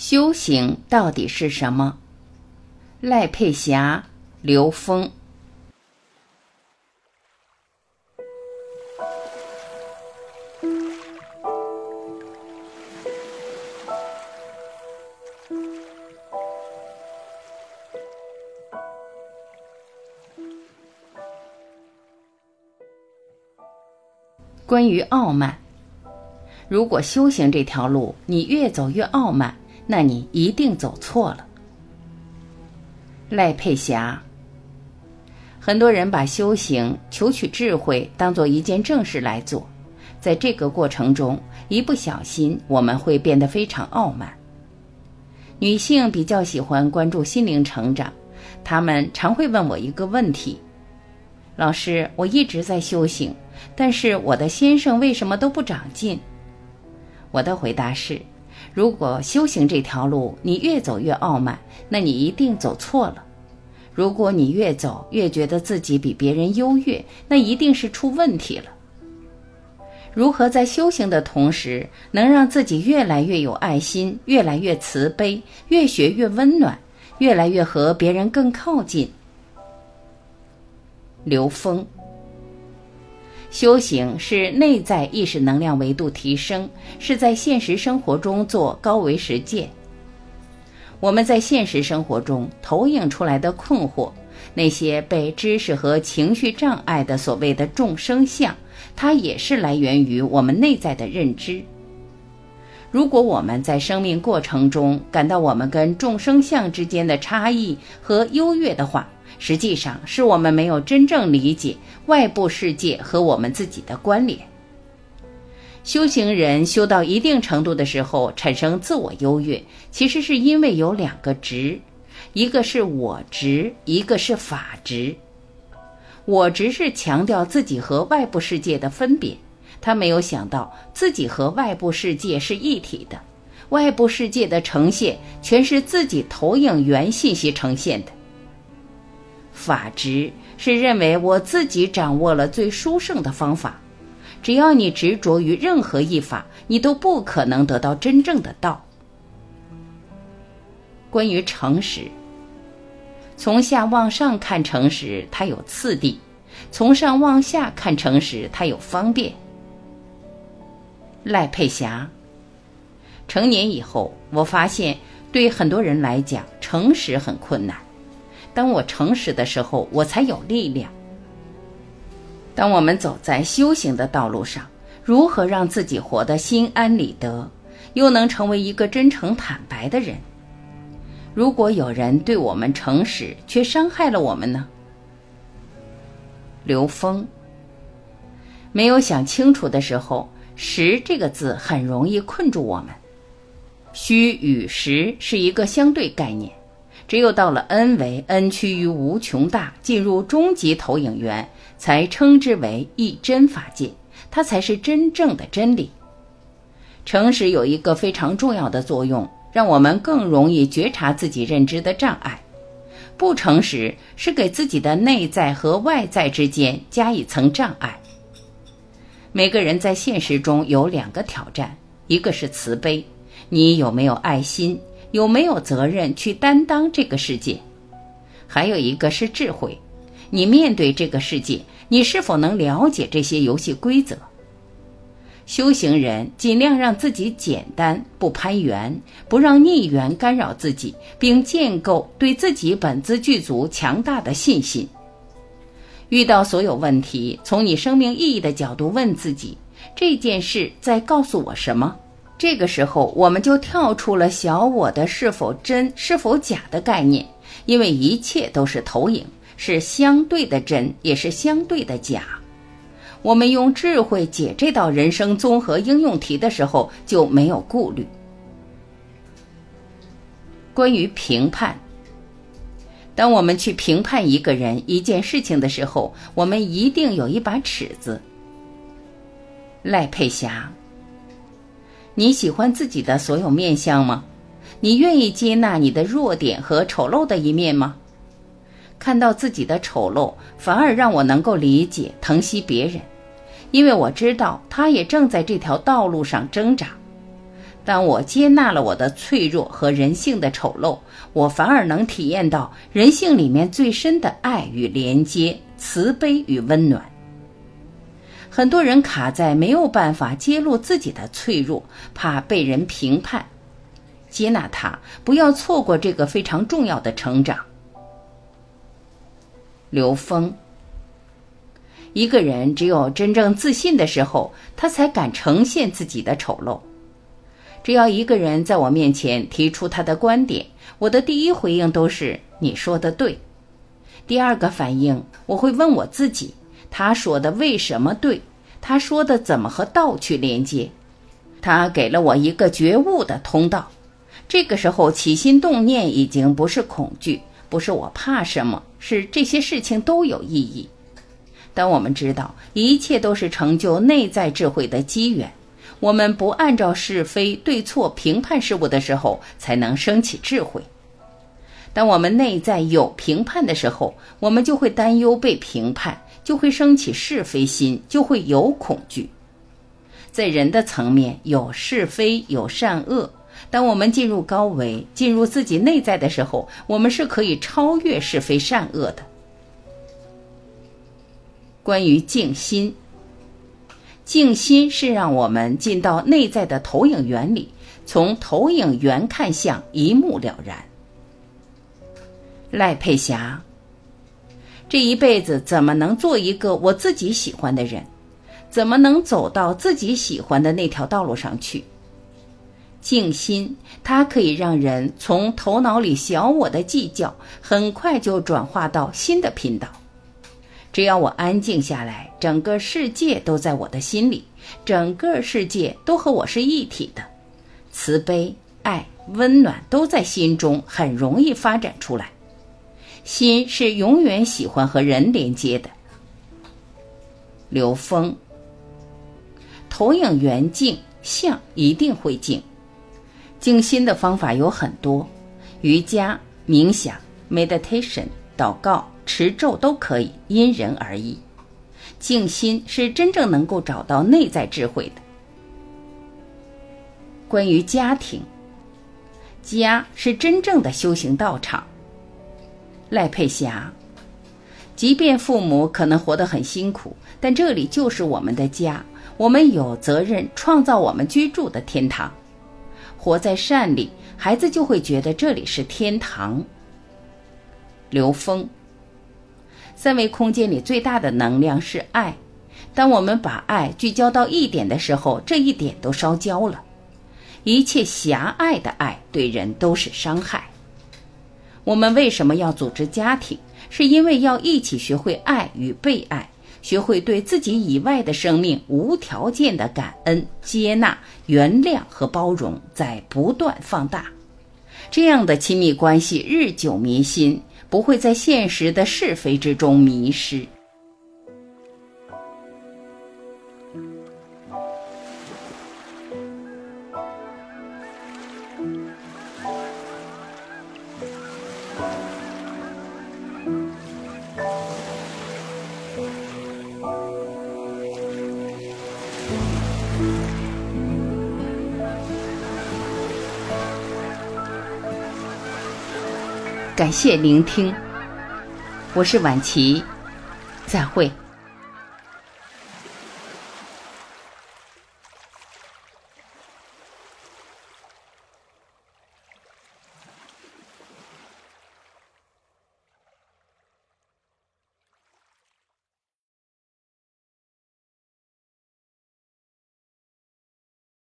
修行到底是什么？赖佩霞、刘峰。关于傲慢，如果修行这条路你越走越傲慢，那你一定走错了。赖佩霞，很多人把修行、求取智慧当做一件正事来做，在这个过程中，一不小心我们会变得非常傲慢。女性比较喜欢关注心灵成长，她们常会问我一个问题：“老师，我一直在修行，但是我的先生为什么都不长进？”我的回答是。如果修行这条路你越走越傲慢，那你一定走错了。如果你越走越觉得自己比别人优越，那一定是出问题了。如何在修行的同时，能让自己越来越有爱心，越来越慈悲，越学越温暖，越来越和别人更靠近？刘峰。修行是内在意识能量维度提升，是在现实生活中做高维实践。我们在现实生活中投影出来的困惑，那些被知识和情绪障碍的所谓的众生相，它也是来源于我们内在的认知。如果我们在生命过程中感到我们跟众生相之间的差异和优越的话，实际上是我们没有真正理解外部世界和我们自己的关联。修行人修到一定程度的时候，产生自我优越，其实是因为有两个执，一个是我执，一个是法执。我执是强调自己和外部世界的分别，他没有想到自己和外部世界是一体的，外部世界的呈现全是自己投影源信息呈现的。法执是认为我自己掌握了最殊胜的方法，只要你执着于任何一法，你都不可能得到真正的道。关于诚实，从下往上看诚实，它有次第；从上往下看诚实，它有方便。赖佩霞，成年以后，我发现对很多人来讲，诚实很困难。当我诚实的时候，我才有力量。当我们走在修行的道路上，如何让自己活得心安理得，又能成为一个真诚坦白的人？如果有人对我们诚实，却伤害了我们呢？刘峰没有想清楚的时候，“实”这个字很容易困住我们。虚与实是一个相对概念。只有到了 n 为 n 趋于无穷大，进入终极投影源，才称之为一真法界，它才是真正的真理。诚实有一个非常重要的作用，让我们更容易觉察自己认知的障碍。不诚实是给自己的内在和外在之间加一层障碍。每个人在现实中有两个挑战，一个是慈悲，你有没有爱心？有没有责任去担当这个世界？还有一个是智慧，你面对这个世界，你是否能了解这些游戏规则？修行人尽量让自己简单，不攀缘，不让逆缘干扰自己，并建构对自己本自具足强大的信心。遇到所有问题，从你生命意义的角度问自己：这件事在告诉我什么？这个时候，我们就跳出了小我的是否真、是否假的概念，因为一切都是投影，是相对的真，也是相对的假。我们用智慧解这道人生综合应用题的时候，就没有顾虑。关于评判，当我们去评判一个人、一件事情的时候，我们一定有一把尺子。赖佩霞。你喜欢自己的所有面相吗？你愿意接纳你的弱点和丑陋的一面吗？看到自己的丑陋，反而让我能够理解、疼惜别人，因为我知道他也正在这条道路上挣扎。当我接纳了我的脆弱和人性的丑陋，我反而能体验到人性里面最深的爱与连接、慈悲与温暖。很多人卡在没有办法揭露自己的脆弱，怕被人评判。接纳它，不要错过这个非常重要的成长。刘峰，一个人只有真正自信的时候，他才敢呈现自己的丑陋。只要一个人在我面前提出他的观点，我的第一回应都是“你说的对”。第二个反应，我会问我自己：他说的为什么对？他说的怎么和道去连接？他给了我一个觉悟的通道。这个时候起心动念已经不是恐惧，不是我怕什么，是这些事情都有意义。当我们知道一切都是成就内在智慧的机缘。我们不按照是非对错评判事物的时候，才能升起智慧。当我们内在有评判的时候，我们就会担忧被评判，就会升起是非心，就会有恐惧。在人的层面，有是非，有善恶。当我们进入高维，进入自己内在的时候，我们是可以超越是非善恶的。关于静心。静心是让我们进到内在的投影源里，从投影源看相，一目了然。赖佩霞，这一辈子怎么能做一个我自己喜欢的人？怎么能走到自己喜欢的那条道路上去？静心，它可以让人从头脑里小我的计较，很快就转化到新的频道。只要我安静下来，整个世界都在我的心里，整个世界都和我是一体的，慈悲、爱、温暖都在心中，很容易发展出来。心是永远喜欢和人连接的。刘峰，投影圆静，相一定会静。静心的方法有很多，瑜伽、冥想、meditation、祷告。持咒都可以，因人而异。静心是真正能够找到内在智慧的。关于家庭，家是真正的修行道场。赖佩霞，即便父母可能活得很辛苦，但这里就是我们的家，我们有责任创造我们居住的天堂。活在善里，孩子就会觉得这里是天堂。刘峰。三维空间里最大的能量是爱，当我们把爱聚焦到一点的时候，这一点都烧焦了。一切狭隘的爱对人都是伤害。我们为什么要组织家庭？是因为要一起学会爱与被爱，学会对自己以外的生命无条件的感恩、接纳、原谅和包容，在不断放大。这样的亲密关系日久弥新。不会在现实的是非之中迷失。感谢聆听，我是晚琪，再会。